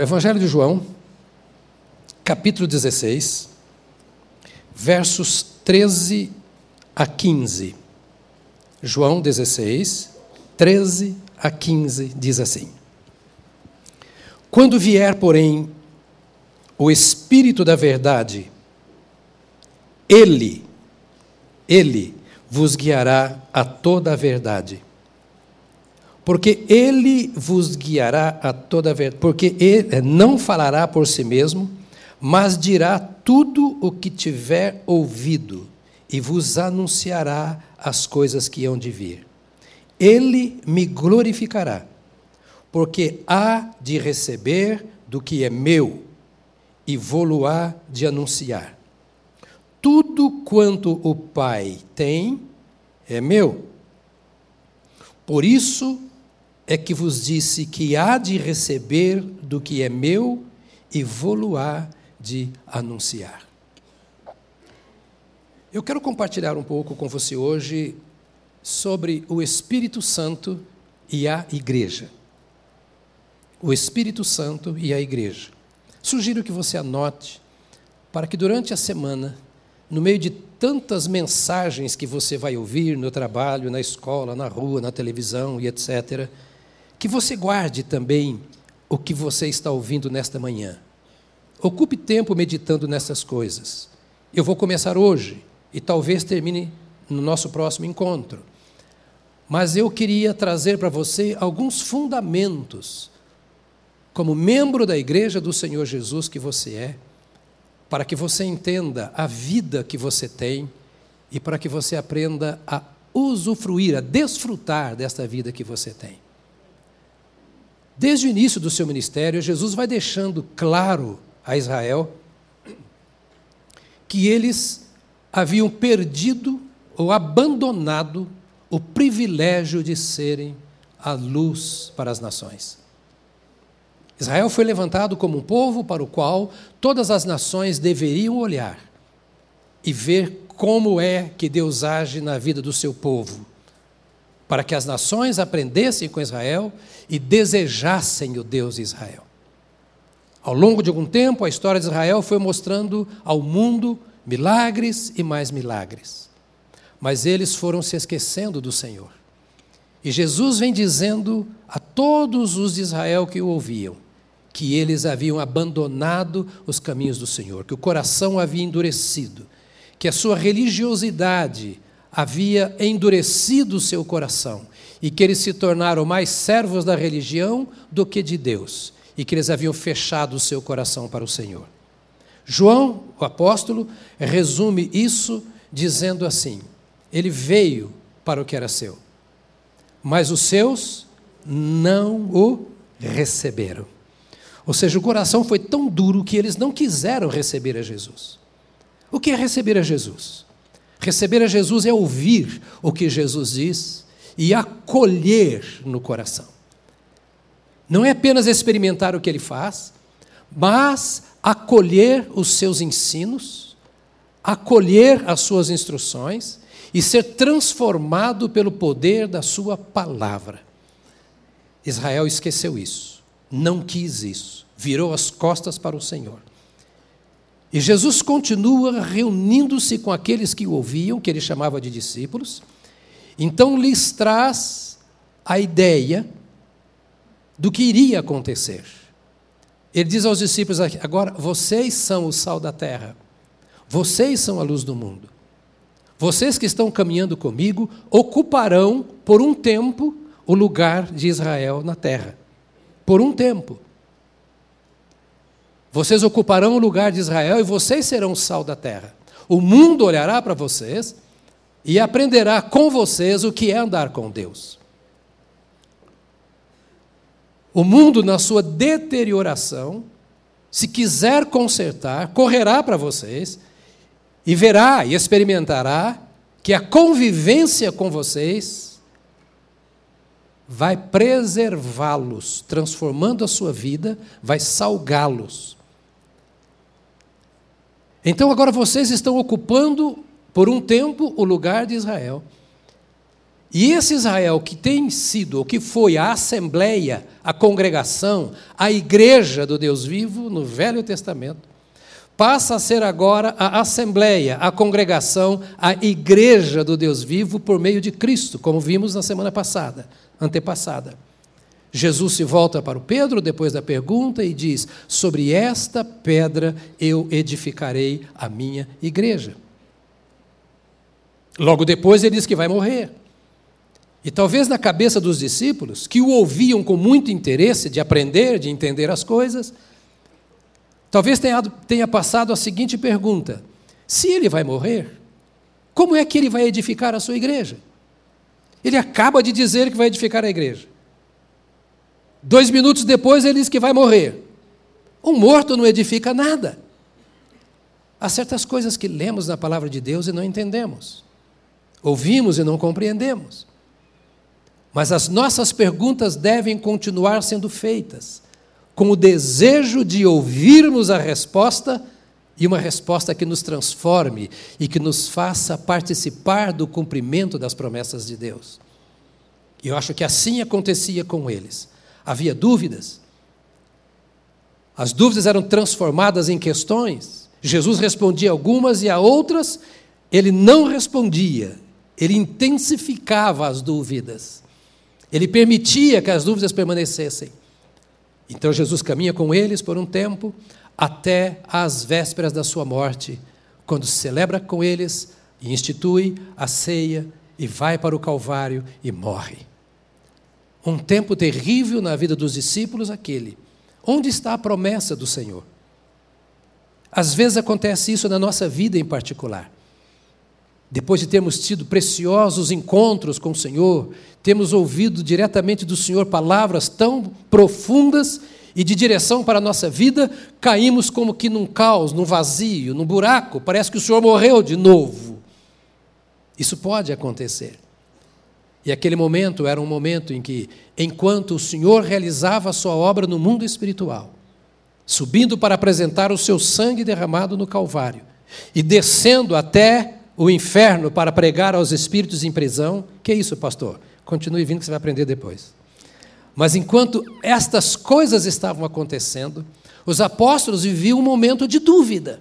Evangelho de João, capítulo 16, versos 13 a 15. João 16, 13 a 15 diz assim: Quando vier, porém, o Espírito da Verdade, ele, ele vos guiará a toda a verdade porque ele vos guiará a toda a verdade, porque ele eh, não falará por si mesmo, mas dirá tudo o que tiver ouvido e vos anunciará as coisas que hão de vir. Ele me glorificará, porque há de receber do que é meu e vou-lo-á de anunciar. Tudo quanto o Pai tem é meu. Por isso é que vos disse que há de receber do que é meu e vou-lo-á de anunciar. Eu quero compartilhar um pouco com você hoje sobre o Espírito Santo e a Igreja. O Espírito Santo e a Igreja. Sugiro que você anote para que durante a semana, no meio de tantas mensagens que você vai ouvir no trabalho, na escola, na rua, na televisão e etc., que você guarde também o que você está ouvindo nesta manhã. Ocupe tempo meditando nessas coisas. Eu vou começar hoje e talvez termine no nosso próximo encontro. Mas eu queria trazer para você alguns fundamentos, como membro da igreja do Senhor Jesus que você é, para que você entenda a vida que você tem e para que você aprenda a usufruir, a desfrutar desta vida que você tem. Desde o início do seu ministério, Jesus vai deixando claro a Israel que eles haviam perdido ou abandonado o privilégio de serem a luz para as nações. Israel foi levantado como um povo para o qual todas as nações deveriam olhar e ver como é que Deus age na vida do seu povo para que as nações aprendessem com Israel e desejassem o Deus de Israel. Ao longo de algum tempo, a história de Israel foi mostrando ao mundo milagres e mais milagres. Mas eles foram se esquecendo do Senhor. E Jesus vem dizendo a todos os de Israel que o ouviam que eles haviam abandonado os caminhos do Senhor, que o coração havia endurecido, que a sua religiosidade havia endurecido o seu coração e que eles se tornaram mais servos da religião do que de Deus e que eles haviam fechado o seu coração para o Senhor. João, o apóstolo, resume isso dizendo assim: Ele veio para o que era seu, mas os seus não o receberam. Ou seja, o coração foi tão duro que eles não quiseram receber a Jesus. O que é receber a Jesus? Receber a Jesus é ouvir o que Jesus diz e acolher no coração. Não é apenas experimentar o que ele faz, mas acolher os seus ensinos, acolher as suas instruções e ser transformado pelo poder da sua palavra. Israel esqueceu isso, não quis isso, virou as costas para o Senhor. E Jesus continua reunindo-se com aqueles que o ouviam, que ele chamava de discípulos. Então lhes traz a ideia do que iria acontecer. Ele diz aos discípulos: agora vocês são o sal da terra, vocês são a luz do mundo. Vocês que estão caminhando comigo ocuparão por um tempo o lugar de Israel na terra. Por um tempo. Vocês ocuparão o lugar de Israel e vocês serão o sal da terra. O mundo olhará para vocês e aprenderá com vocês o que é andar com Deus. O mundo, na sua deterioração, se quiser consertar, correrá para vocês e verá e experimentará que a convivência com vocês vai preservá-los, transformando a sua vida, vai salgá-los. Então agora vocês estão ocupando por um tempo o lugar de Israel. E esse Israel que tem sido, o que foi a assembleia, a congregação, a igreja do Deus vivo no Velho Testamento, passa a ser agora a assembleia, a congregação, a igreja do Deus vivo por meio de Cristo, como vimos na semana passada, antepassada. Jesus se volta para o Pedro depois da pergunta e diz: Sobre esta pedra eu edificarei a minha igreja. Logo depois ele diz que vai morrer. E talvez na cabeça dos discípulos, que o ouviam com muito interesse de aprender, de entender as coisas, talvez tenha, tenha passado a seguinte pergunta: se ele vai morrer, como é que ele vai edificar a sua igreja? Ele acaba de dizer que vai edificar a igreja. Dois minutos depois ele diz que vai morrer. Um morto não edifica nada. Há certas coisas que lemos na palavra de Deus e não entendemos. Ouvimos e não compreendemos. Mas as nossas perguntas devem continuar sendo feitas, com o desejo de ouvirmos a resposta e uma resposta que nos transforme e que nos faça participar do cumprimento das promessas de Deus. E eu acho que assim acontecia com eles. Havia dúvidas. As dúvidas eram transformadas em questões. Jesus respondia algumas e a outras ele não respondia. Ele intensificava as dúvidas. Ele permitia que as dúvidas permanecessem. Então Jesus caminha com eles por um tempo, até às vésperas da sua morte, quando celebra com eles e institui a ceia e vai para o Calvário e morre. Um tempo terrível na vida dos discípulos, aquele. Onde está a promessa do Senhor? Às vezes acontece isso na nossa vida em particular. Depois de termos tido preciosos encontros com o Senhor, temos ouvido diretamente do Senhor palavras tão profundas e de direção para a nossa vida, caímos como que num caos, num vazio, num buraco, parece que o Senhor morreu de novo. Isso pode acontecer. E aquele momento era um momento em que, enquanto o Senhor realizava a sua obra no mundo espiritual, subindo para apresentar o seu sangue derramado no Calvário e descendo até o inferno para pregar aos espíritos em prisão. Que é isso, pastor? Continue vindo que você vai aprender depois. Mas enquanto estas coisas estavam acontecendo, os apóstolos viviam um momento de dúvida.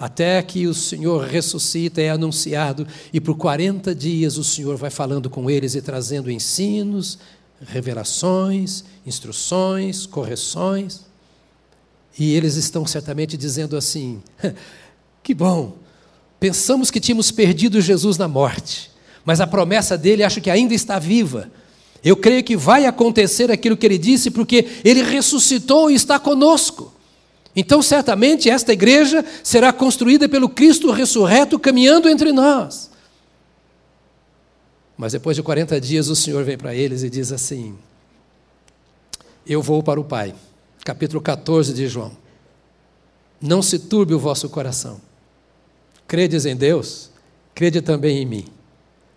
Até que o Senhor ressuscita, é anunciado, e por 40 dias o Senhor vai falando com eles e trazendo ensinos, revelações, instruções, correções. E eles estão certamente dizendo assim: que bom, Pensamos que tínhamos perdido Jesus na morte, mas a promessa dele acho que ainda está viva. Eu creio que vai acontecer aquilo que ele disse, porque ele ressuscitou e está conosco. Então, certamente, esta igreja será construída pelo Cristo ressurreto caminhando entre nós. Mas depois de 40 dias, o Senhor vem para eles e diz assim: Eu vou para o Pai. Capítulo 14 de João. Não se turbe o vosso coração. Credes em Deus, crede também em mim.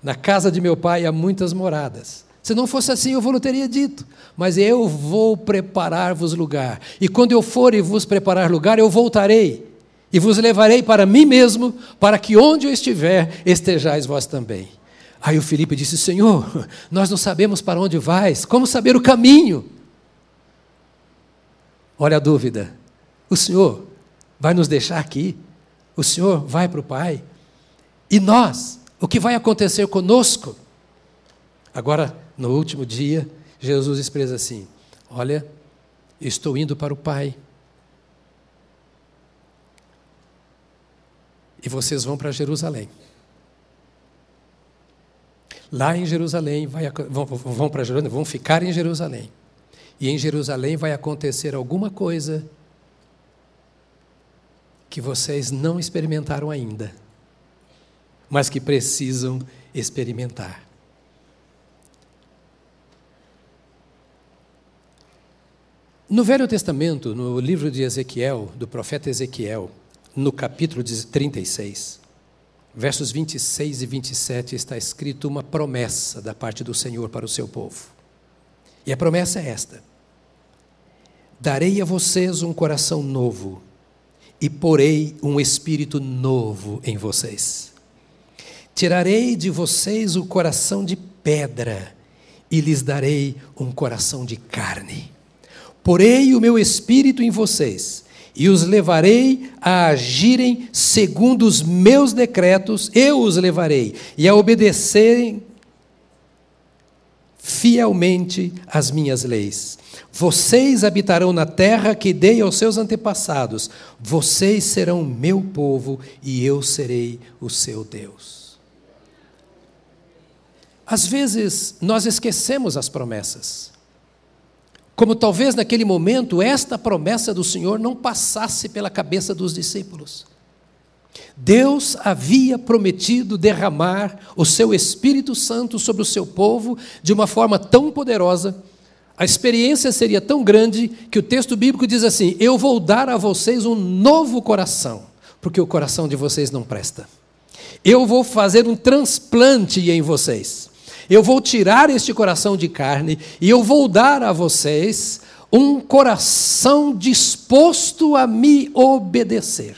Na casa de meu pai há muitas moradas. Se não fosse assim, eu vos teria dito. Mas eu vou preparar-vos lugar. E quando eu for e vos preparar lugar, eu voltarei e vos levarei para mim mesmo, para que onde eu estiver, estejais vós também. Aí o Filipe disse: Senhor, nós não sabemos para onde vais, como saber o caminho? Olha a dúvida: o Senhor vai nos deixar aqui? o Senhor vai para o Pai. E nós, o que vai acontecer conosco? Agora, no último dia, Jesus expressa assim: Olha, estou indo para o Pai. E vocês vão para Jerusalém. Lá em Jerusalém, vai, vão, vão para Jerusalém, vão ficar em Jerusalém. E em Jerusalém vai acontecer alguma coisa que vocês não experimentaram ainda, mas que precisam experimentar. No Velho Testamento, no livro de Ezequiel, do profeta Ezequiel, no capítulo 36, versos 26 e 27, está escrito uma promessa da parte do Senhor para o seu povo. E a promessa é esta: Darei a vocês um coração novo e porei um espírito novo em vocês. Tirarei de vocês o coração de pedra e lhes darei um coração de carne. Porei o meu espírito em vocês e os levarei a agirem segundo os meus decretos, eu os levarei, e a obedecerem fielmente as minhas leis. Vocês habitarão na terra que dei aos seus antepassados, vocês serão meu povo e eu serei o seu Deus. Às vezes, nós esquecemos as promessas. Como talvez naquele momento esta promessa do Senhor não passasse pela cabeça dos discípulos. Deus havia prometido derramar o seu Espírito Santo sobre o seu povo de uma forma tão poderosa, a experiência seria tão grande que o texto bíblico diz assim: Eu vou dar a vocês um novo coração, porque o coração de vocês não presta. Eu vou fazer um transplante em vocês. Eu vou tirar este coração de carne e eu vou dar a vocês um coração disposto a me obedecer.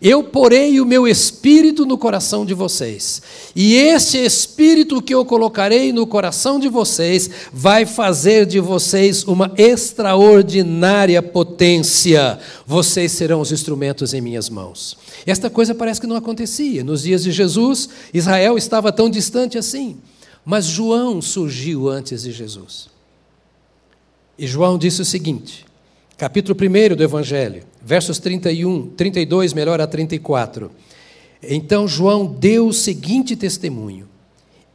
Eu porei o meu espírito no coração de vocês, e este espírito que eu colocarei no coração de vocês vai fazer de vocês uma extraordinária potência. Vocês serão os instrumentos em minhas mãos. Esta coisa parece que não acontecia. Nos dias de Jesus, Israel estava tão distante assim. Mas João surgiu antes de Jesus. E João disse o seguinte, capítulo 1 do Evangelho, versos 31, 32, melhor a 34. Então João deu o seguinte testemunho: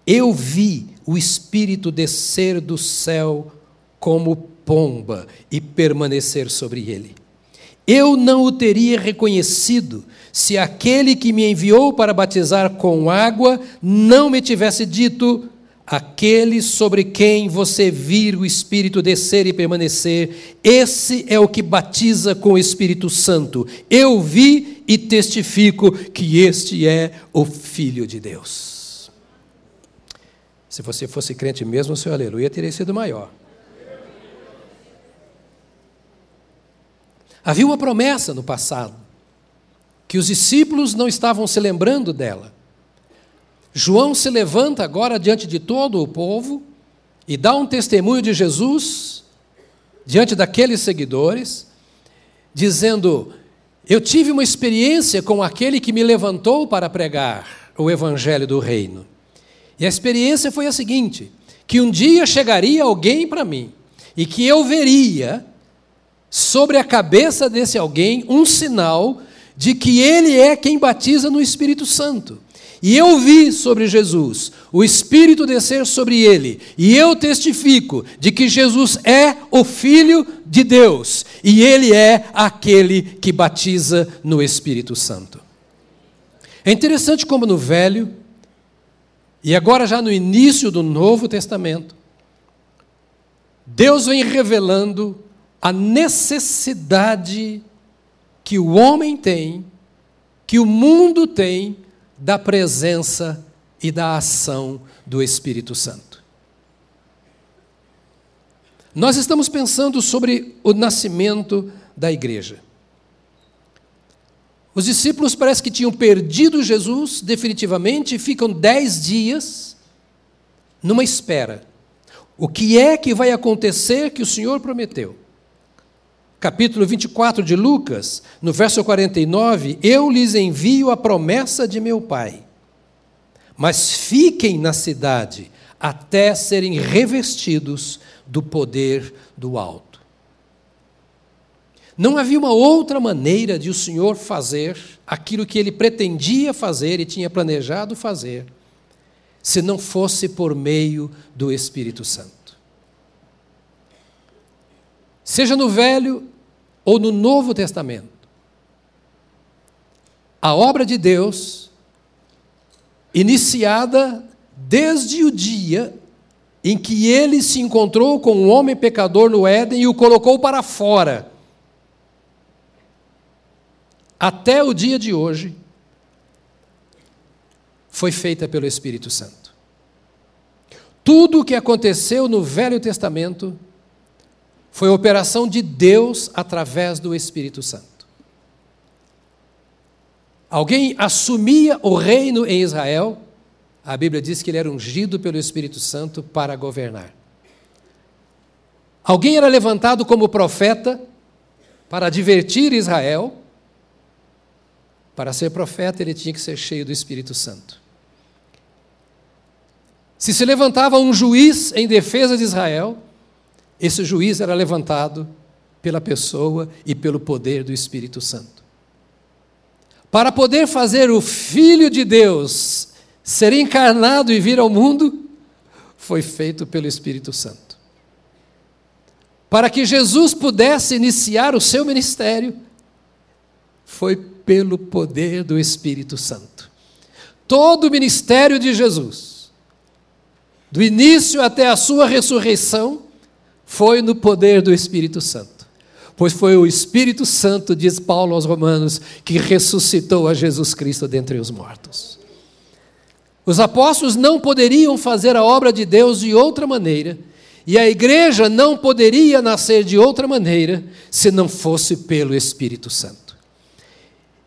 Eu vi o Espírito descer do céu como pomba e permanecer sobre ele. Eu não o teria reconhecido se aquele que me enviou para batizar com água não me tivesse dito: Aquele sobre quem você vir o Espírito descer e permanecer, esse é o que batiza com o Espírito Santo. Eu vi e testifico que este é o Filho de Deus. Se você fosse crente mesmo, o seu aleluia teria sido maior. Havia uma promessa no passado, que os discípulos não estavam se lembrando dela. João se levanta agora diante de todo o povo e dá um testemunho de Jesus diante daqueles seguidores, dizendo: Eu tive uma experiência com aquele que me levantou para pregar o evangelho do reino. E a experiência foi a seguinte: que um dia chegaria alguém para mim e que eu veria sobre a cabeça desse alguém um sinal de que ele é quem batiza no Espírito Santo. E eu vi sobre Jesus o Espírito descer sobre ele, e eu testifico de que Jesus é o Filho de Deus, e ele é aquele que batiza no Espírito Santo. É interessante como no Velho, e agora já no início do Novo Testamento, Deus vem revelando a necessidade que o homem tem, que o mundo tem, da presença e da ação do Espírito Santo. Nós estamos pensando sobre o nascimento da igreja. Os discípulos parece que tinham perdido Jesus definitivamente e ficam dez dias numa espera. O que é que vai acontecer que o Senhor prometeu? Capítulo 24 de Lucas, no verso 49, eu lhes envio a promessa de meu Pai. Mas fiquem na cidade até serem revestidos do poder do alto. Não havia uma outra maneira de o Senhor fazer aquilo que ele pretendia fazer e tinha planejado fazer, se não fosse por meio do Espírito Santo. Seja no Velho ou no Novo Testamento. A obra de Deus, iniciada desde o dia em que ele se encontrou com um homem pecador no Éden e o colocou para fora, até o dia de hoje, foi feita pelo Espírito Santo. Tudo o que aconteceu no Velho Testamento foi a operação de Deus através do Espírito Santo. Alguém assumia o reino em Israel, a Bíblia diz que ele era ungido pelo Espírito Santo para governar. Alguém era levantado como profeta para advertir Israel. Para ser profeta, ele tinha que ser cheio do Espírito Santo. Se se levantava um juiz em defesa de Israel, esse juiz era levantado pela pessoa e pelo poder do Espírito Santo. Para poder fazer o Filho de Deus ser encarnado e vir ao mundo, foi feito pelo Espírito Santo. Para que Jesus pudesse iniciar o seu ministério, foi pelo poder do Espírito Santo. Todo o ministério de Jesus, do início até a sua ressurreição, foi no poder do Espírito Santo. Pois foi o Espírito Santo, diz Paulo aos Romanos, que ressuscitou a Jesus Cristo dentre os mortos. Os apóstolos não poderiam fazer a obra de Deus de outra maneira, e a igreja não poderia nascer de outra maneira se não fosse pelo Espírito Santo.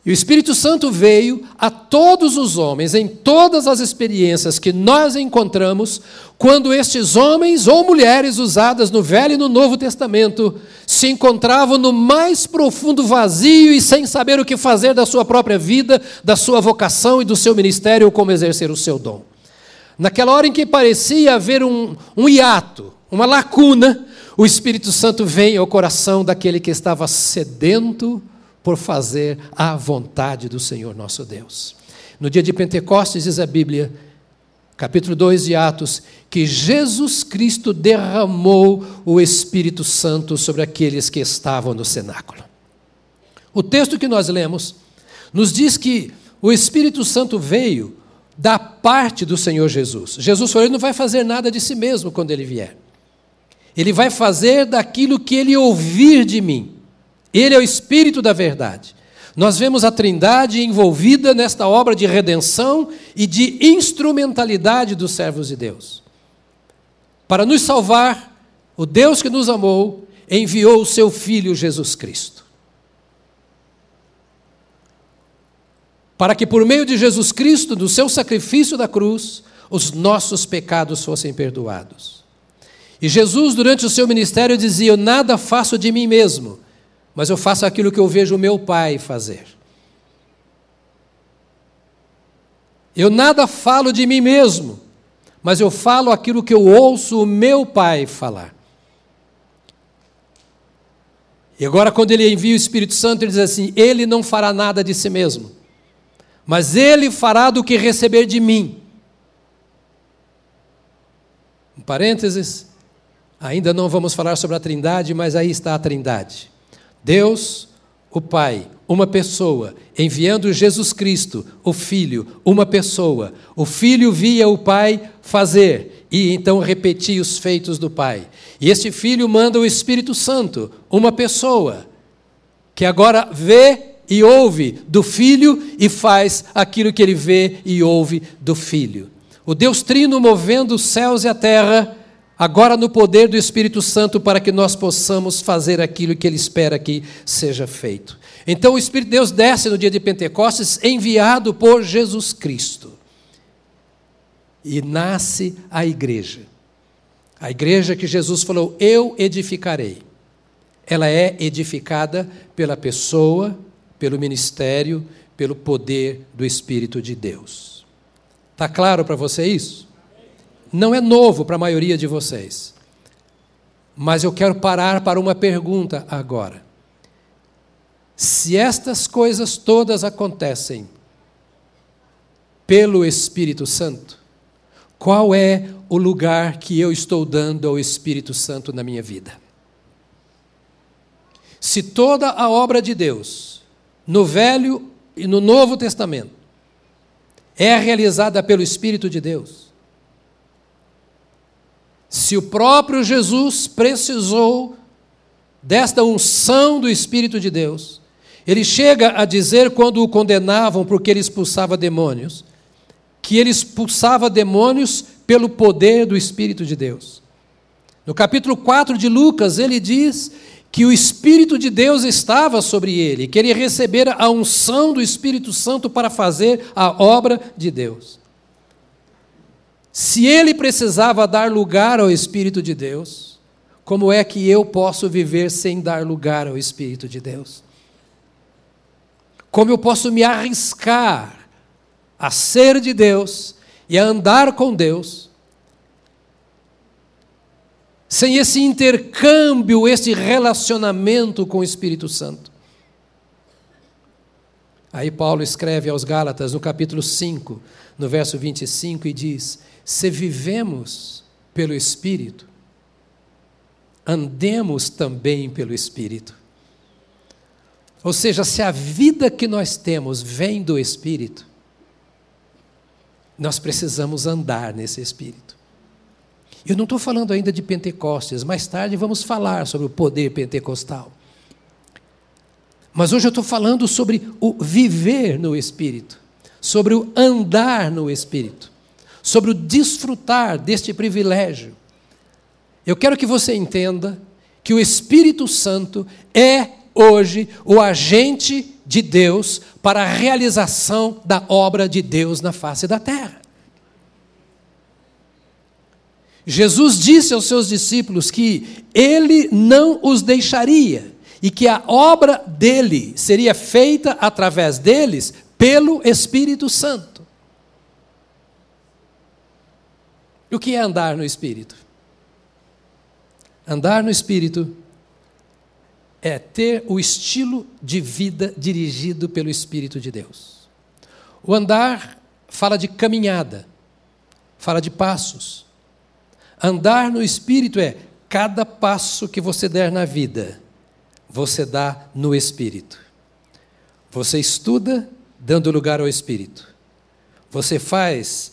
E o Espírito Santo veio a todos os homens, em todas as experiências que nós encontramos, quando estes homens ou mulheres usadas no Velho e no Novo Testamento se encontravam no mais profundo vazio e sem saber o que fazer da sua própria vida, da sua vocação e do seu ministério ou como exercer o seu dom. Naquela hora em que parecia haver um, um hiato, uma lacuna, o Espírito Santo vem ao coração daquele que estava sedento por fazer a vontade do Senhor nosso Deus. No dia de Pentecostes, diz a Bíblia, capítulo 2 de Atos, que Jesus Cristo derramou o Espírito Santo sobre aqueles que estavam no cenáculo. O texto que nós lemos nos diz que o Espírito Santo veio da parte do Senhor Jesus. Jesus falou: Ele não vai fazer nada de si mesmo quando ele vier. Ele vai fazer daquilo que ele ouvir de mim. Ele é o Espírito da verdade. Nós vemos a Trindade envolvida nesta obra de redenção e de instrumentalidade dos servos de Deus. Para nos salvar, o Deus que nos amou enviou o seu Filho Jesus Cristo. Para que por meio de Jesus Cristo, do seu sacrifício da cruz, os nossos pecados fossem perdoados. E Jesus, durante o seu ministério, dizia: nada faço de mim mesmo mas eu faço aquilo que eu vejo o meu pai fazer. Eu nada falo de mim mesmo, mas eu falo aquilo que eu ouço o meu pai falar. E agora, quando ele envia o Espírito Santo, ele diz assim: Ele não fará nada de si mesmo, mas ele fará do que receber de mim. Um parênteses, ainda não vamos falar sobre a Trindade, mas aí está a Trindade. Deus, o Pai, uma pessoa, enviando Jesus Cristo, o Filho, uma pessoa. O Filho via o Pai fazer e então repetia os feitos do Pai. E este Filho manda o Espírito Santo, uma pessoa, que agora vê e ouve do Filho e faz aquilo que ele vê e ouve do Filho. O Deus Trino movendo os céus e a terra agora no poder do Espírito Santo, para que nós possamos fazer aquilo que Ele espera que seja feito. Então o Espírito de Deus desce no dia de Pentecostes, enviado por Jesus Cristo. E nasce a igreja. A igreja que Jesus falou: Eu edificarei. Ela é edificada pela pessoa, pelo ministério, pelo poder do Espírito de Deus. Está claro para você isso? Não é novo para a maioria de vocês. Mas eu quero parar para uma pergunta agora. Se estas coisas todas acontecem pelo Espírito Santo, qual é o lugar que eu estou dando ao Espírito Santo na minha vida? Se toda a obra de Deus, no Velho e no Novo Testamento, é realizada pelo Espírito de Deus, se o próprio Jesus precisou desta unção do Espírito de Deus, ele chega a dizer, quando o condenavam porque ele expulsava demônios, que ele expulsava demônios pelo poder do Espírito de Deus. No capítulo 4 de Lucas, ele diz que o Espírito de Deus estava sobre ele, que ele recebera a unção do Espírito Santo para fazer a obra de Deus. Se ele precisava dar lugar ao Espírito de Deus, como é que eu posso viver sem dar lugar ao Espírito de Deus? Como eu posso me arriscar a ser de Deus e a andar com Deus, sem esse intercâmbio, esse relacionamento com o Espírito Santo? Aí Paulo escreve aos Gálatas, no capítulo 5, no verso 25, e diz: Se vivemos pelo Espírito, andemos também pelo Espírito. Ou seja, se a vida que nós temos vem do Espírito, nós precisamos andar nesse Espírito. Eu não estou falando ainda de Pentecostes, mais tarde vamos falar sobre o poder pentecostal. Mas hoje eu estou falando sobre o viver no Espírito, sobre o andar no Espírito, sobre o desfrutar deste privilégio. Eu quero que você entenda que o Espírito Santo é hoje o agente de Deus para a realização da obra de Deus na face da terra. Jesus disse aos seus discípulos que ele não os deixaria e que a obra dele seria feita através deles pelo Espírito Santo. E o que é andar no Espírito? Andar no Espírito é ter o estilo de vida dirigido pelo Espírito de Deus. O andar fala de caminhada, fala de passos. Andar no Espírito é cada passo que você der na vida você dá no Espírito. Você estuda dando lugar ao Espírito. Você faz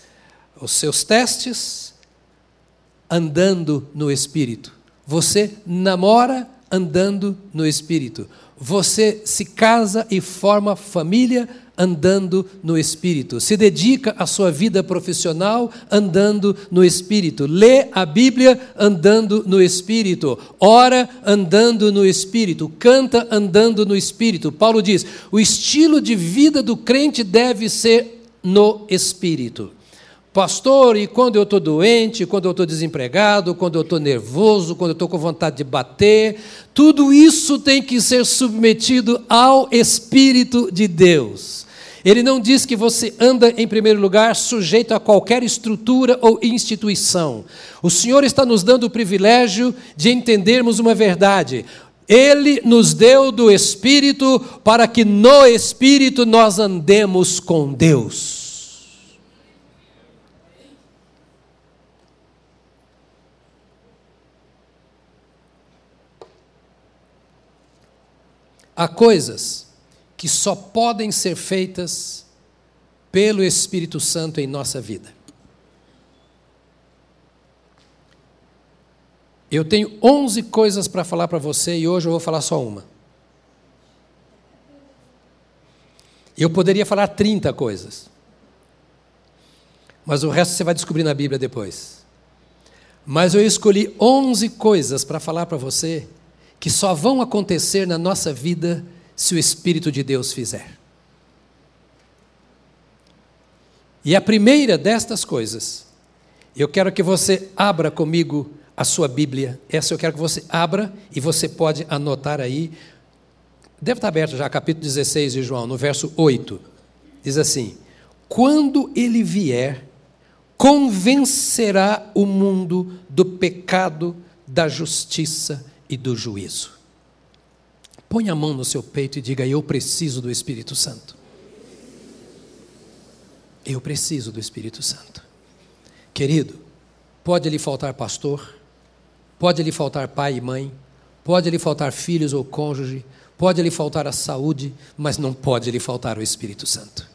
os seus testes andando no Espírito. Você namora andando no Espírito. Você se casa e forma família andando no Espírito, se dedica à sua vida profissional andando no Espírito, lê a Bíblia andando no Espírito, ora andando no Espírito, canta andando no Espírito. Paulo diz: o estilo de vida do crente deve ser no Espírito. Pastor, e quando eu estou doente, quando eu estou desempregado, quando eu estou nervoso, quando eu estou com vontade de bater, tudo isso tem que ser submetido ao Espírito de Deus. Ele não diz que você anda, em primeiro lugar, sujeito a qualquer estrutura ou instituição. O Senhor está nos dando o privilégio de entendermos uma verdade. Ele nos deu do Espírito para que no Espírito nós andemos com Deus. Há coisas que só podem ser feitas pelo Espírito Santo em nossa vida. Eu tenho 11 coisas para falar para você e hoje eu vou falar só uma. Eu poderia falar 30 coisas. Mas o resto você vai descobrir na Bíblia depois. Mas eu escolhi 11 coisas para falar para você que só vão acontecer na nossa vida se o Espírito de Deus fizer. E a primeira destas coisas, eu quero que você abra comigo a sua Bíblia. Essa eu quero que você abra e você pode anotar aí. Deve estar aberto já, capítulo 16 de João, no verso 8. Diz assim: Quando ele vier, convencerá o mundo do pecado, da justiça e do juízo. Põe a mão no seu peito e diga: Eu preciso do Espírito Santo. Eu preciso do Espírito Santo. Querido, pode lhe faltar pastor, pode lhe faltar pai e mãe, pode lhe faltar filhos ou cônjuge, pode lhe faltar a saúde, mas não pode lhe faltar o Espírito Santo.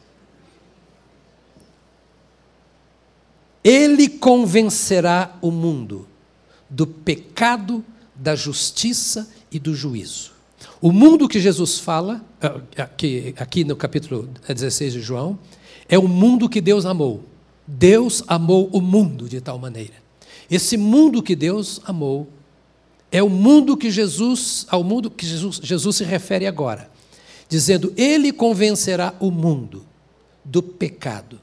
Ele convencerá o mundo do pecado, da justiça e do juízo. O mundo que Jesus fala, ah, aqui, aqui no capítulo 16 de João, é o mundo que Deus amou. Deus amou o mundo de tal maneira. Esse mundo que Deus amou é o mundo que Jesus, ao mundo que Jesus, Jesus se refere agora, dizendo: Ele convencerá o mundo do pecado.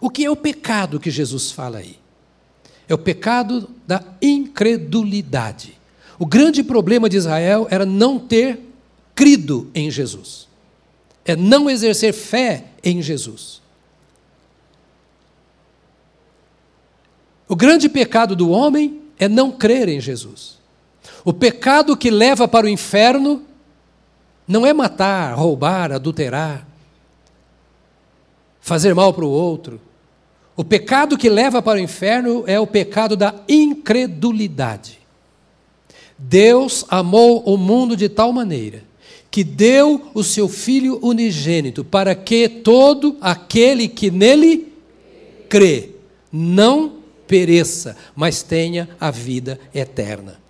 O que é o pecado que Jesus fala aí? É o pecado da incredulidade. O grande problema de Israel era não ter crido em Jesus. É não exercer fé em Jesus. O grande pecado do homem é não crer em Jesus. O pecado que leva para o inferno não é matar, roubar, adulterar, fazer mal para o outro. O pecado que leva para o inferno é o pecado da incredulidade. Deus amou o mundo de tal maneira que deu o seu Filho unigênito para que todo aquele que nele crê não pereça, mas tenha a vida eterna.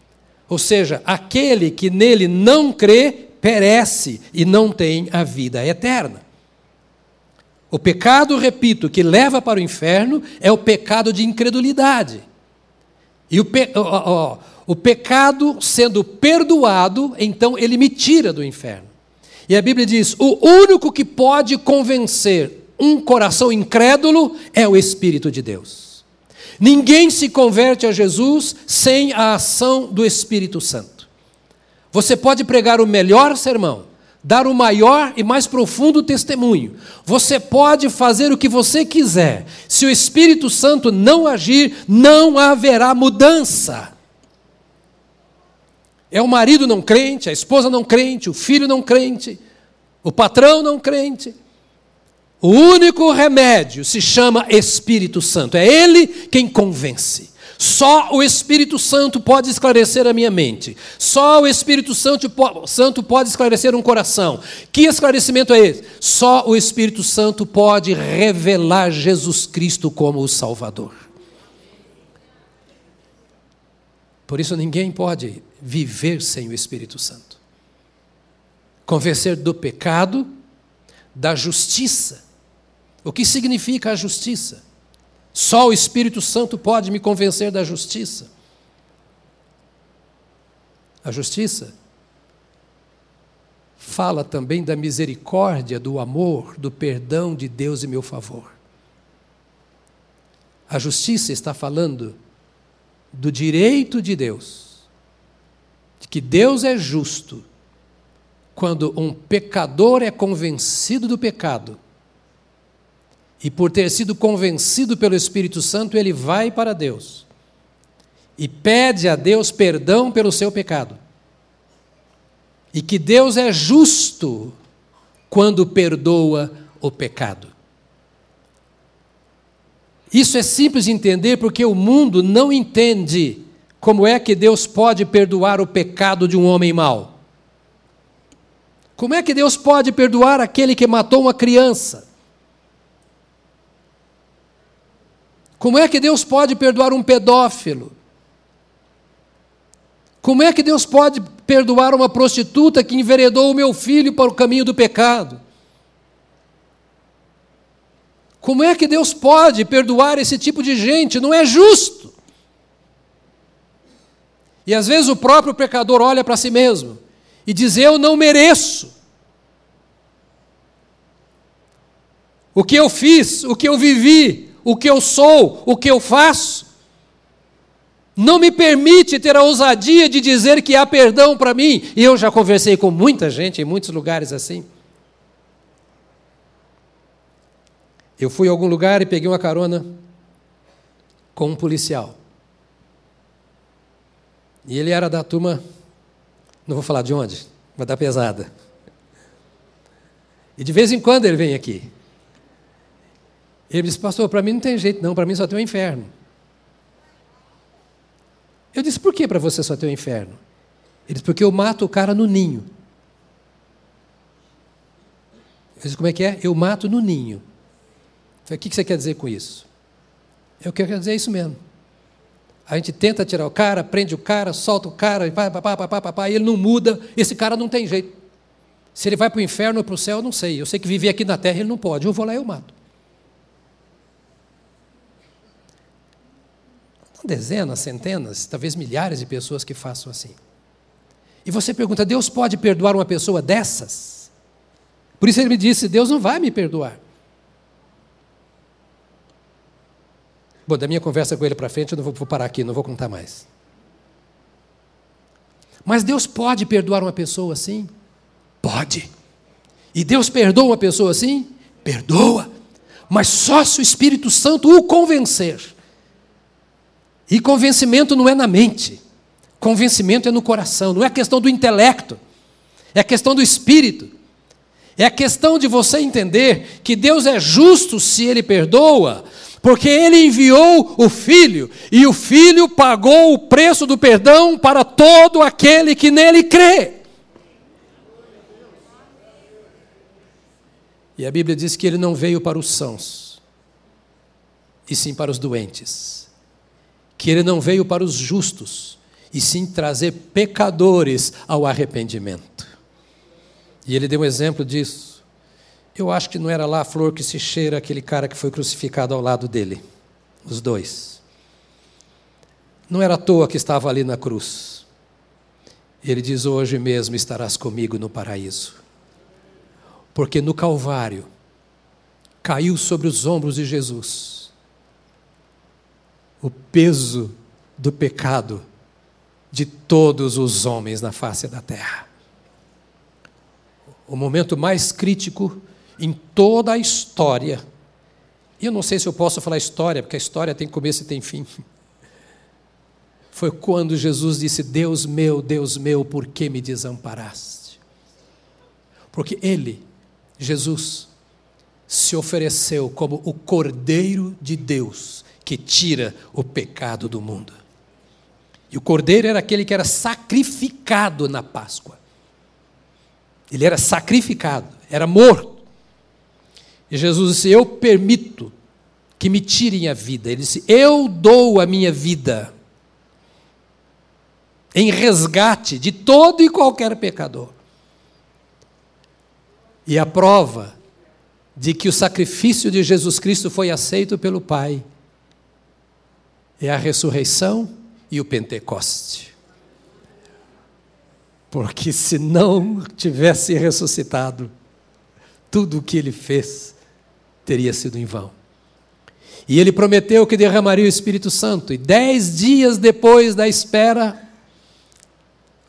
Ou seja, aquele que nele não crê, perece e não tem a vida eterna. O pecado, repito, que leva para o inferno é o pecado de incredulidade. E o, pe... o pecado sendo perdoado, então ele me tira do inferno. E a Bíblia diz: o único que pode convencer um coração incrédulo é o Espírito de Deus. Ninguém se converte a Jesus sem a ação do Espírito Santo. Você pode pregar o melhor sermão, dar o maior e mais profundo testemunho. Você pode fazer o que você quiser. Se o Espírito Santo não agir, não haverá mudança. É o marido não crente, a esposa não crente, o filho não crente, o patrão não crente. O único remédio se chama Espírito Santo. É Ele quem convence. Só o Espírito Santo pode esclarecer a minha mente. Só o Espírito Santo, Santo pode esclarecer um coração. Que esclarecimento é esse? Só o Espírito Santo pode revelar Jesus Cristo como o Salvador. Por isso ninguém pode viver sem o Espírito Santo. Convencer do pecado, da justiça o que significa a justiça? Só o Espírito Santo pode me convencer da justiça. A justiça fala também da misericórdia, do amor, do perdão de Deus em meu favor. A justiça está falando do direito de Deus, de que Deus é justo quando um pecador é convencido do pecado e por ter sido convencido pelo Espírito Santo, ele vai para Deus e pede a Deus perdão pelo seu pecado. E que Deus é justo quando perdoa o pecado. Isso é simples de entender porque o mundo não entende como é que Deus pode perdoar o pecado de um homem mau. Como é que Deus pode perdoar aquele que matou uma criança? Como é que Deus pode perdoar um pedófilo? Como é que Deus pode perdoar uma prostituta que enveredou o meu filho para o caminho do pecado? Como é que Deus pode perdoar esse tipo de gente? Não é justo. E às vezes o próprio pecador olha para si mesmo e diz: Eu não mereço. O que eu fiz, o que eu vivi, o que eu sou, o que eu faço. Não me permite ter a ousadia de dizer que há perdão para mim. E eu já conversei com muita gente em muitos lugares assim. Eu fui a algum lugar e peguei uma carona com um policial. E ele era da turma, não vou falar de onde, vai dar pesada. E de vez em quando ele vem aqui. Ele disse, pastor, para mim não tem jeito, não, para mim só tem o um inferno. Eu disse, por que para você só tem o um inferno? Ele disse, porque eu mato o cara no ninho. Eu disse, como é que é? Eu mato no ninho. Eu falei, o que você quer dizer com isso? Eu quero dizer isso mesmo. A gente tenta tirar o cara, prende o cara, solta o cara, pá, pá, pá, pá, pá, e ele não muda, esse cara não tem jeito. Se ele vai para o inferno ou para o céu, eu não sei. Eu sei que viver aqui na terra ele não pode. Eu vou lá e eu mato. dezenas, centenas, talvez milhares de pessoas que façam assim. E você pergunta: Deus pode perdoar uma pessoa dessas? Por isso ele me disse: Deus não vai me perdoar. Bom, da minha conversa com ele para frente, eu não vou, vou parar aqui, não vou contar mais. Mas Deus pode perdoar uma pessoa assim? Pode. E Deus perdoa uma pessoa assim? Perdoa. Mas só se o Espírito Santo o convencer. E convencimento não é na mente. Convencimento é no coração, não é questão do intelecto. É questão do espírito. É questão de você entender que Deus é justo se ele perdoa, porque ele enviou o filho e o filho pagou o preço do perdão para todo aquele que nele crê. E a Bíblia diz que ele não veio para os sãos, e sim para os doentes. Que ele não veio para os justos, e sim trazer pecadores ao arrependimento. E ele deu um exemplo disso. Eu acho que não era lá a flor que se cheira aquele cara que foi crucificado ao lado dele. Os dois. Não era à toa que estava ali na cruz. Ele diz: Hoje mesmo estarás comigo no paraíso. Porque no Calvário caiu sobre os ombros de Jesus o peso do pecado de todos os homens na face da terra. O momento mais crítico em toda a história. E eu não sei se eu posso falar história, porque a história tem começo e tem fim. Foi quando Jesus disse: Deus meu, Deus meu, por que me desamparaste? Porque Ele Jesus se ofereceu como o Cordeiro de Deus que tira o pecado do mundo. E o cordeiro era aquele que era sacrificado na Páscoa. Ele era sacrificado, era morto. E Jesus disse: Eu permito que me tirem a vida. Ele disse: Eu dou a minha vida em resgate de todo e qualquer pecador. E a prova de que o sacrifício de Jesus Cristo foi aceito pelo Pai é a ressurreição e o Pentecoste. Porque se não tivesse ressuscitado, tudo o que ele fez teria sido em vão. E ele prometeu que derramaria o Espírito Santo, e dez dias depois da espera,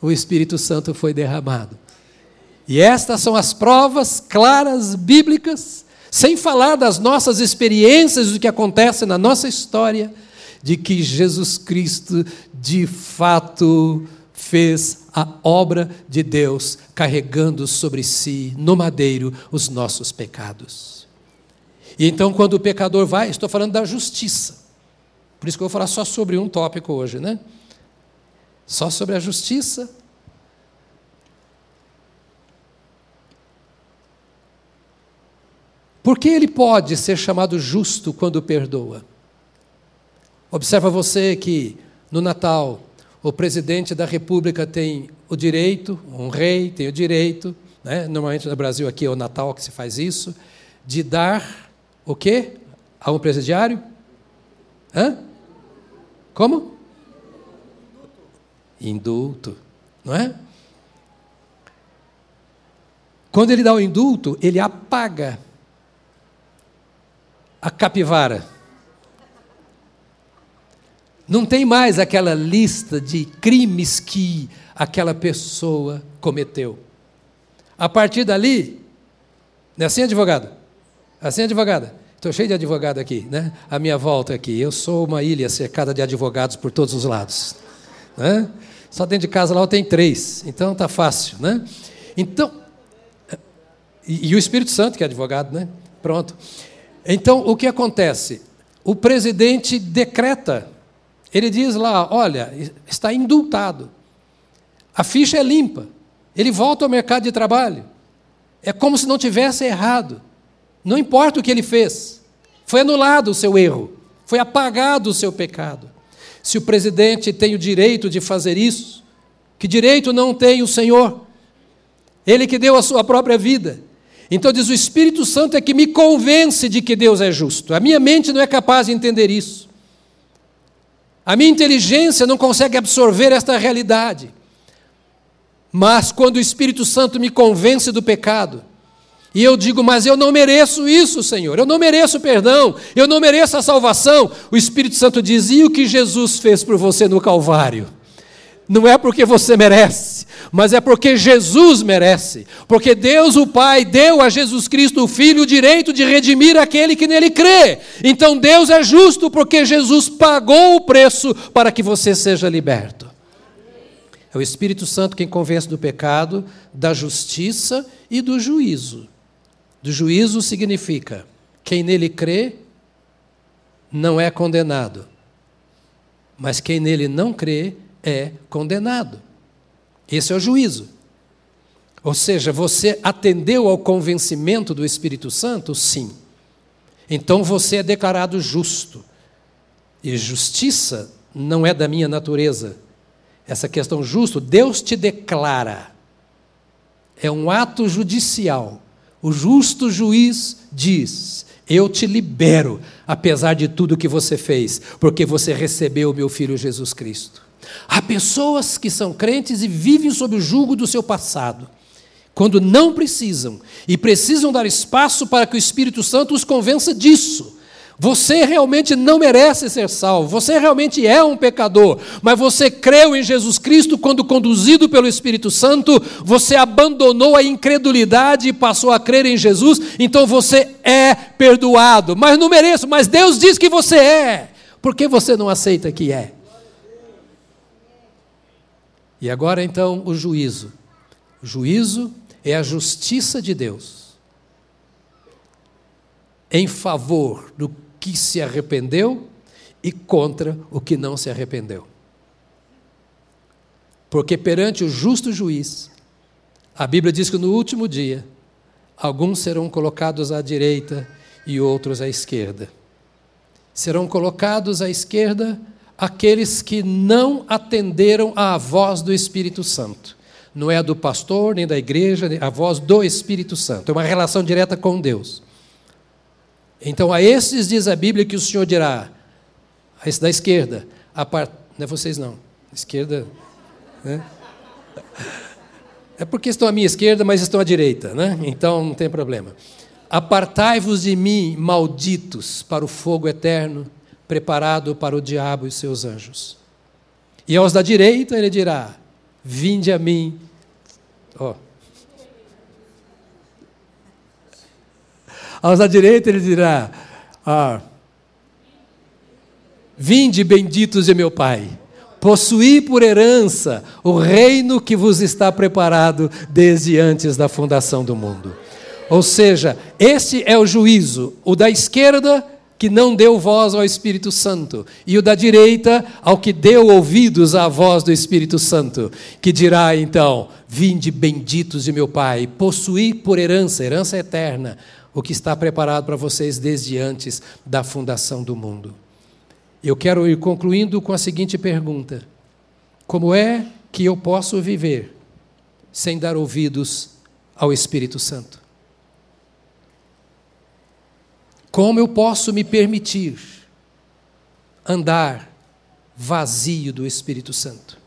o Espírito Santo foi derramado. E estas são as provas claras bíblicas, sem falar das nossas experiências, do que acontece na nossa história, de que Jesus Cristo de fato fez a obra de Deus, carregando sobre si, no madeiro, os nossos pecados. E então, quando o pecador vai, estou falando da justiça. Por isso que eu vou falar só sobre um tópico hoje, né? Só sobre a justiça Por que ele pode ser chamado justo quando perdoa? Observa você que no Natal o presidente da República tem o direito, um rei tem o direito, né? normalmente no Brasil aqui é o Natal que se faz isso, de dar o quê? A um presidiário? Hã? Como? Indulto, não é? Quando ele dá o indulto, ele apaga a capivara. Não tem mais aquela lista de crimes que aquela pessoa cometeu. A partir dali, não é assim, advogado? Assim, advogada? Estou cheio de advogado aqui, né? A minha volta aqui. Eu sou uma ilha cercada de advogados por todos os lados. Né? Só dentro de casa lá eu tenho três, então tá fácil, né? Então, e, e o Espírito Santo que é advogado, né? Pronto. Então, o que acontece? O presidente decreta, ele diz lá: olha, está indultado, a ficha é limpa, ele volta ao mercado de trabalho. É como se não tivesse errado, não importa o que ele fez, foi anulado o seu erro, foi apagado o seu pecado. Se o presidente tem o direito de fazer isso, que direito não tem o Senhor? Ele que deu a sua própria vida. Então diz: o Espírito Santo é que me convence de que Deus é justo. A minha mente não é capaz de entender isso. A minha inteligência não consegue absorver esta realidade. Mas quando o Espírito Santo me convence do pecado, E eu digo, mas eu não mereço isso, Senhor. Eu não mereço perdão. Eu não mereço a salvação. O Espírito Santo diz: e o que Jesus fez por você no Calvário? Não é porque você merece, mas é porque Jesus merece. Porque Deus, o Pai, deu a Jesus Cristo, o Filho, o direito de redimir aquele que nele crê. Então Deus é justo porque Jesus pagou o preço para que você seja liberto. É o Espírito Santo quem convence do pecado, da justiça e do juízo. Do juízo significa quem nele crê não é condenado, mas quem nele não crê é condenado. Esse é o juízo. Ou seja, você atendeu ao convencimento do Espírito Santo? Sim. Então você é declarado justo. E justiça não é da minha natureza. Essa questão justo, Deus te declara. É um ato judicial. O justo juiz diz: Eu te libero, apesar de tudo que você fez, porque você recebeu o meu filho Jesus Cristo. Há pessoas que são crentes e vivem sob o jugo do seu passado, quando não precisam, e precisam dar espaço para que o Espírito Santo os convença disso. Você realmente não merece ser salvo, você realmente é um pecador, mas você creu em Jesus Cristo quando conduzido pelo Espírito Santo, você abandonou a incredulidade e passou a crer em Jesus, então você é perdoado. Mas não mereço, mas Deus diz que você é. Por que você não aceita que é? E agora então o juízo. O juízo é a justiça de Deus em favor do que se arrependeu e contra o que não se arrependeu. Porque perante o justo juiz, a Bíblia diz que no último dia, alguns serão colocados à direita e outros à esquerda. Serão colocados à esquerda aqueles que não atenderam à voz do Espírito Santo. Não é a do pastor, nem da igreja, a voz do Espírito Santo. É uma relação direta com Deus. Então, a esses diz a Bíblia que o Senhor dirá, a esse da esquerda, a part... não é vocês não, esquerda. Né? É porque estão à minha esquerda, mas estão à direita, né? então não tem problema. Apartai-vos de mim, malditos, para o fogo eterno preparado para o diabo e seus anjos. E aos da direita ele dirá: Vinde a mim. Ó. Aos da direita ele dirá: ah, Vinde, benditos de meu Pai, possuí por herança o reino que vos está preparado desde antes da fundação do mundo. Ou seja, esse é o juízo. O da esquerda que não deu voz ao Espírito Santo, e o da direita ao que deu ouvidos à voz do Espírito Santo, que dirá então: Vinde benditos de meu Pai, possuí por herança, herança eterna, o que está preparado para vocês desde antes da fundação do mundo. Eu quero ir concluindo com a seguinte pergunta: Como é que eu posso viver sem dar ouvidos ao Espírito Santo? Como eu posso me permitir andar vazio do Espírito Santo?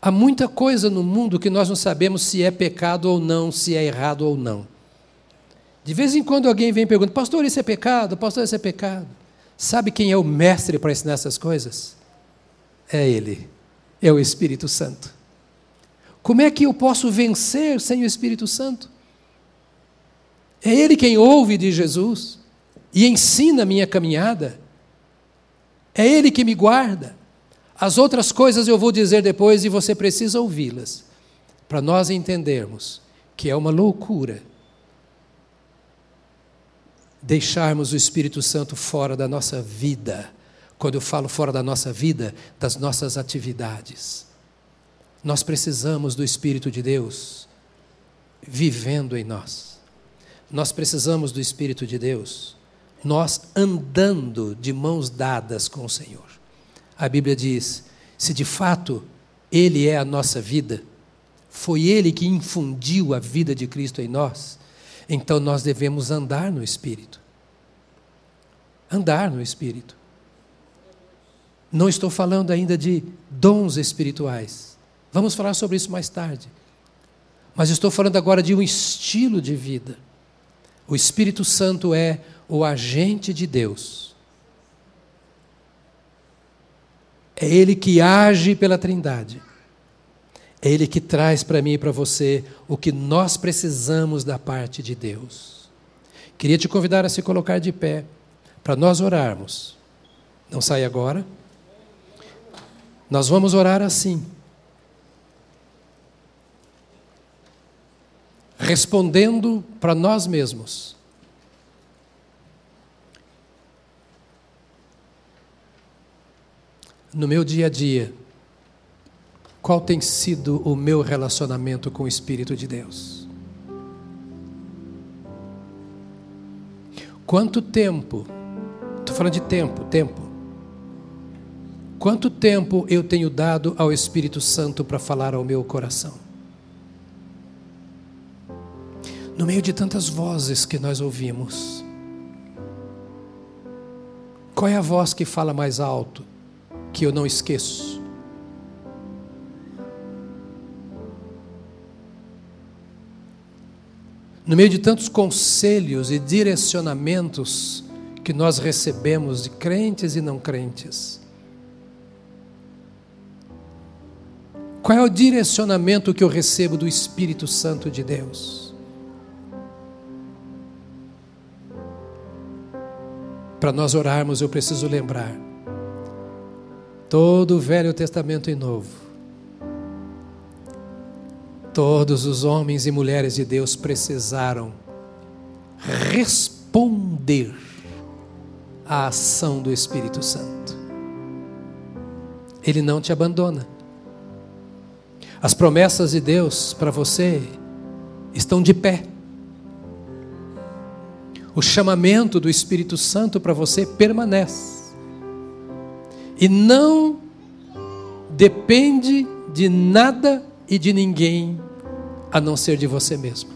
Há muita coisa no mundo que nós não sabemos se é pecado ou não, se é errado ou não. De vez em quando alguém vem e pergunta: Pastor, isso é pecado? Pastor, isso é pecado? Sabe quem é o mestre para ensinar essas coisas? É Ele, é o Espírito Santo. Como é que eu posso vencer sem o Espírito Santo? É Ele quem ouve de Jesus e ensina a minha caminhada. É Ele que me guarda. As outras coisas eu vou dizer depois e você precisa ouvi-las, para nós entendermos que é uma loucura deixarmos o Espírito Santo fora da nossa vida. Quando eu falo fora da nossa vida, das nossas atividades. Nós precisamos do Espírito de Deus vivendo em nós. Nós precisamos do Espírito de Deus nós andando de mãos dadas com o Senhor. A Bíblia diz: se de fato Ele é a nossa vida, foi Ele que infundiu a vida de Cristo em nós, então nós devemos andar no Espírito. Andar no Espírito. Não estou falando ainda de dons espirituais. Vamos falar sobre isso mais tarde. Mas estou falando agora de um estilo de vida O Espírito Santo é o agente de Deus. É Ele que age pela Trindade. É Ele que traz para mim e para você o que nós precisamos da parte de Deus. Queria te convidar a se colocar de pé para nós orarmos. Não sai agora. Nós vamos orar assim. Respondendo para nós mesmos. No meu dia a dia, qual tem sido o meu relacionamento com o Espírito de Deus? Quanto tempo, estou falando de tempo, tempo. Quanto tempo eu tenho dado ao Espírito Santo para falar ao meu coração? No meio de tantas vozes que nós ouvimos, qual é a voz que fala mais alto, que eu não esqueço? No meio de tantos conselhos e direcionamentos que nós recebemos de crentes e não crentes, qual é o direcionamento que eu recebo do Espírito Santo de Deus? Para nós orarmos, eu preciso lembrar todo o Velho Testamento e Novo Todos os homens e mulheres de Deus precisaram responder à ação do Espírito Santo. Ele não te abandona. As promessas de Deus para você estão de pé. O chamamento do Espírito Santo para você permanece. E não depende de nada e de ninguém a não ser de você mesmo.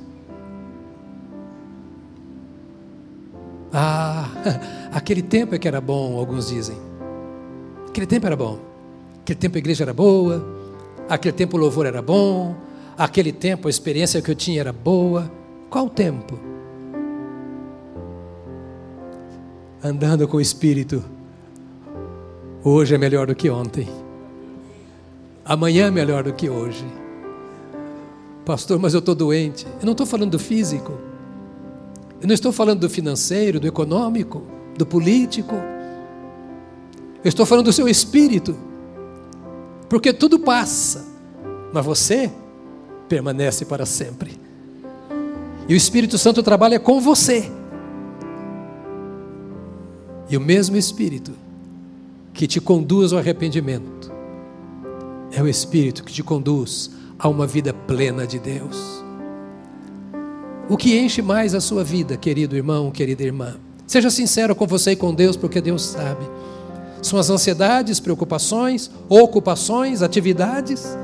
Ah, aquele tempo é que era bom, alguns dizem. Aquele tempo era bom. Aquele tempo a igreja era boa. Aquele tempo o louvor era bom. Aquele tempo a experiência que eu tinha era boa. Qual tempo? Andando com o Espírito. Hoje é melhor do que ontem. Amanhã é melhor do que hoje. Pastor, mas eu estou doente. Eu não estou falando do físico. Eu não estou falando do financeiro, do econômico, do político. Eu estou falando do seu espírito. Porque tudo passa, mas você permanece para sempre. E o Espírito Santo trabalha com você. E o mesmo Espírito que te conduz ao arrependimento é o Espírito que te conduz a uma vida plena de Deus. O que enche mais a sua vida, querido irmão, querida irmã? Seja sincero com você e com Deus, porque Deus sabe. São as ansiedades, preocupações, ocupações, atividades.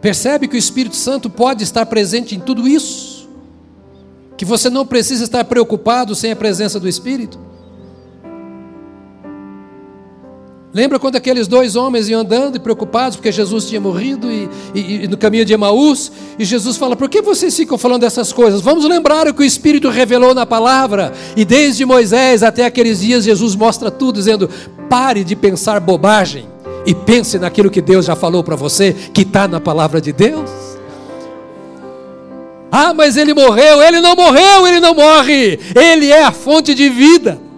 Percebe que o Espírito Santo pode estar presente em tudo isso? Que você não precisa estar preocupado sem a presença do Espírito? Lembra quando aqueles dois homens iam andando e preocupados porque Jesus tinha morrido e, e, e, no caminho de Emaús? E Jesus fala: Por que vocês ficam falando dessas coisas? Vamos lembrar o que o Espírito revelou na palavra. E desde Moisés até aqueles dias, Jesus mostra tudo, dizendo: Pare de pensar bobagem e pense naquilo que Deus já falou para você, que está na palavra de Deus. Ah, mas ele morreu. Ele não morreu, ele não morre. Ele é a fonte de vida.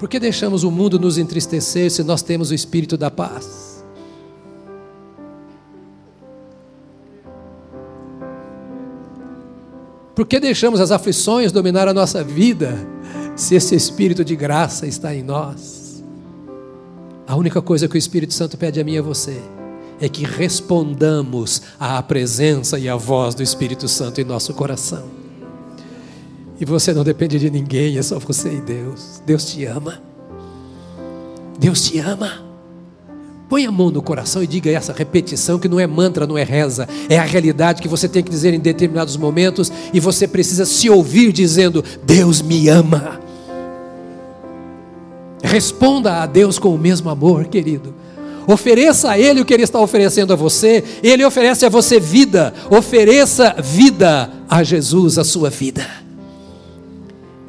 Por que deixamos o mundo nos entristecer se nós temos o espírito da paz? Por que deixamos as aflições dominar a nossa vida se esse espírito de graça está em nós? A única coisa que o Espírito Santo pede a mim e a você é que respondamos à presença e à voz do Espírito Santo em nosso coração. E você não depende de ninguém, é só você e Deus. Deus te ama. Deus te ama. Põe a mão no coração e diga essa repetição que não é mantra, não é reza, é a realidade que você tem que dizer em determinados momentos e você precisa se ouvir dizendo: Deus me ama. Responda a Deus com o mesmo amor, querido. Ofereça a Ele o que Ele está oferecendo a você. Ele oferece a você vida. Ofereça vida a Jesus, a sua vida.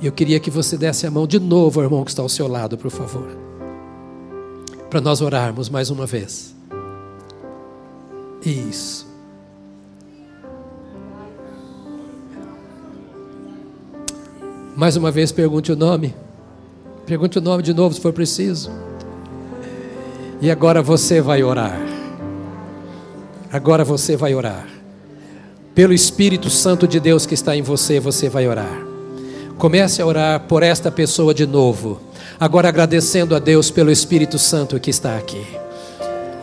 Eu queria que você desse a mão de novo ao irmão que está ao seu lado, por favor. Para nós orarmos mais uma vez. Isso. Mais uma vez, pergunte o nome. Pergunte o nome de novo se for preciso. E agora você vai orar. Agora você vai orar. Pelo Espírito Santo de Deus que está em você, você vai orar. Comece a orar por esta pessoa de novo. Agora agradecendo a Deus pelo Espírito Santo que está aqui.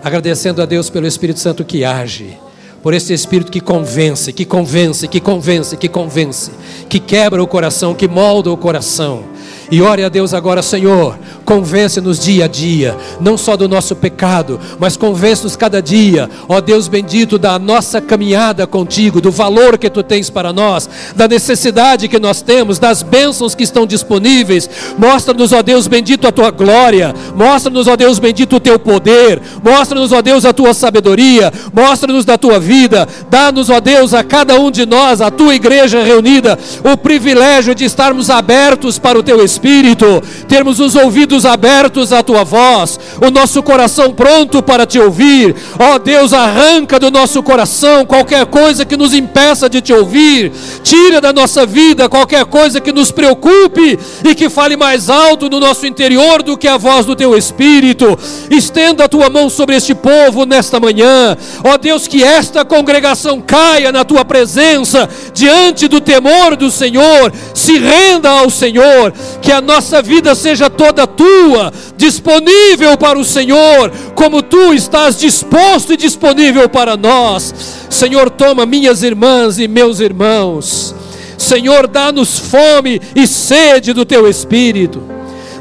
Agradecendo a Deus pelo Espírito Santo que age por esse Espírito que convence, que convence, que convence, que convence, que quebra o coração, que molda o coração. E ore a Deus agora, Senhor, convence-nos dia a dia, não só do nosso pecado, mas convence-nos cada dia, ó Deus bendito, da nossa caminhada contigo, do valor que tu tens para nós, da necessidade que nós temos, das bênçãos que estão disponíveis. Mostra-nos, ó Deus bendito, a tua glória, mostra-nos, ó Deus bendito, o teu poder, mostra-nos, ó Deus, a tua sabedoria, mostra-nos da tua vida, dá-nos, ó Deus, a cada um de nós, a tua igreja reunida, o privilégio de estarmos abertos para o teu Espírito termos os ouvidos abertos à tua voz, o nosso coração pronto para te ouvir. Ó oh, Deus, arranca do nosso coração qualquer coisa que nos impeça de te ouvir, tira da nossa vida qualquer coisa que nos preocupe e que fale mais alto no nosso interior do que a voz do teu Espírito. Estenda a tua mão sobre este povo nesta manhã. Ó oh, Deus, que esta congregação caia na tua presença, diante do temor do Senhor, se renda ao Senhor, que a nossa vida seja toda tua, disponível para o Senhor, como tu estás disposto e disponível para nós. Senhor, toma minhas irmãs e meus irmãos. Senhor, dá-nos fome e sede do teu espírito.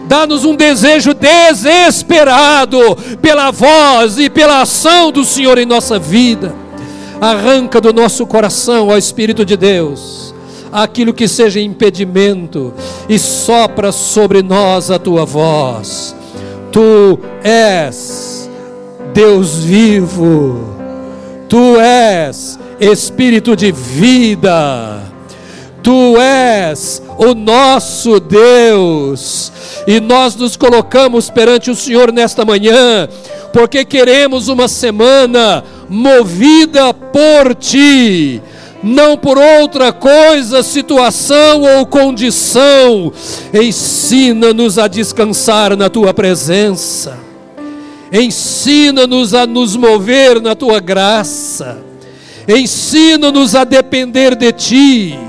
Dá-nos um desejo desesperado pela voz e pela ação do Senhor em nossa vida. Arranca do nosso coração, ó Espírito de Deus aquilo que seja impedimento, e sopra sobre nós a tua voz. Tu és Deus vivo, tu és Espírito de vida, tu és o nosso Deus, e nós nos colocamos perante o Senhor nesta manhã, porque queremos uma semana movida por Ti não por outra coisa, situação ou condição. Ensina-nos a descansar na tua presença. Ensina-nos a nos mover na tua graça. Ensina-nos a depender de ti.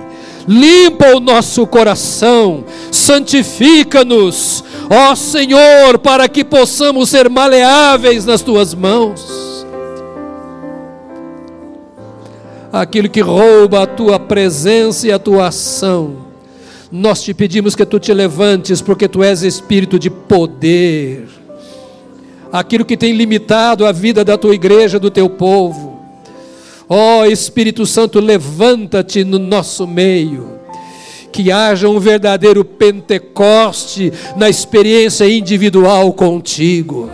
Limpa o nosso coração, santifica-nos, ó Senhor, para que possamos ser maleáveis nas tuas mãos aquilo que rouba a tua presença e a tua ação. Nós te pedimos que tu te levantes, porque tu és espírito de poder. Aquilo que tem limitado a vida da tua igreja, do teu povo. Ó oh, Espírito Santo, levanta-te no nosso meio. Que haja um verdadeiro Pentecoste na experiência individual contigo.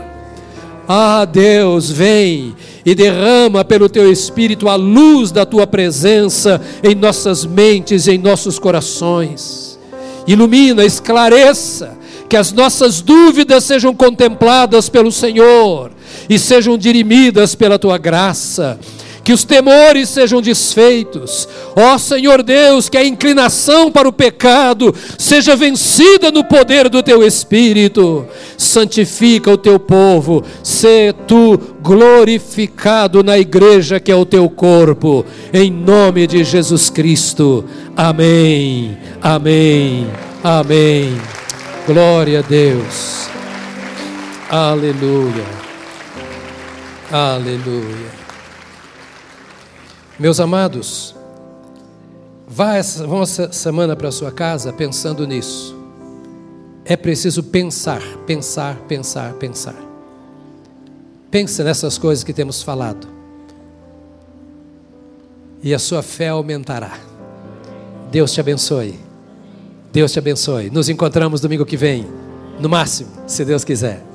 Ah, Deus, vem e derrama pelo teu Espírito a luz da tua presença em nossas mentes e em nossos corações. Ilumina, esclareça, que as nossas dúvidas sejam contempladas pelo Senhor e sejam dirimidas pela tua graça que os temores sejam desfeitos. Ó Senhor Deus, que a inclinação para o pecado seja vencida no poder do teu Espírito. Santifica o teu povo, sê tu glorificado na igreja que é o teu corpo, em nome de Jesus Cristo. Amém. Amém. Amém. Glória a Deus. Aleluia. Aleluia. Meus amados, vá essa, vão essa semana para sua casa pensando nisso. É preciso pensar, pensar, pensar, pensar. Pense nessas coisas que temos falado. E a sua fé aumentará. Deus te abençoe. Deus te abençoe. Nos encontramos domingo que vem, no máximo, se Deus quiser.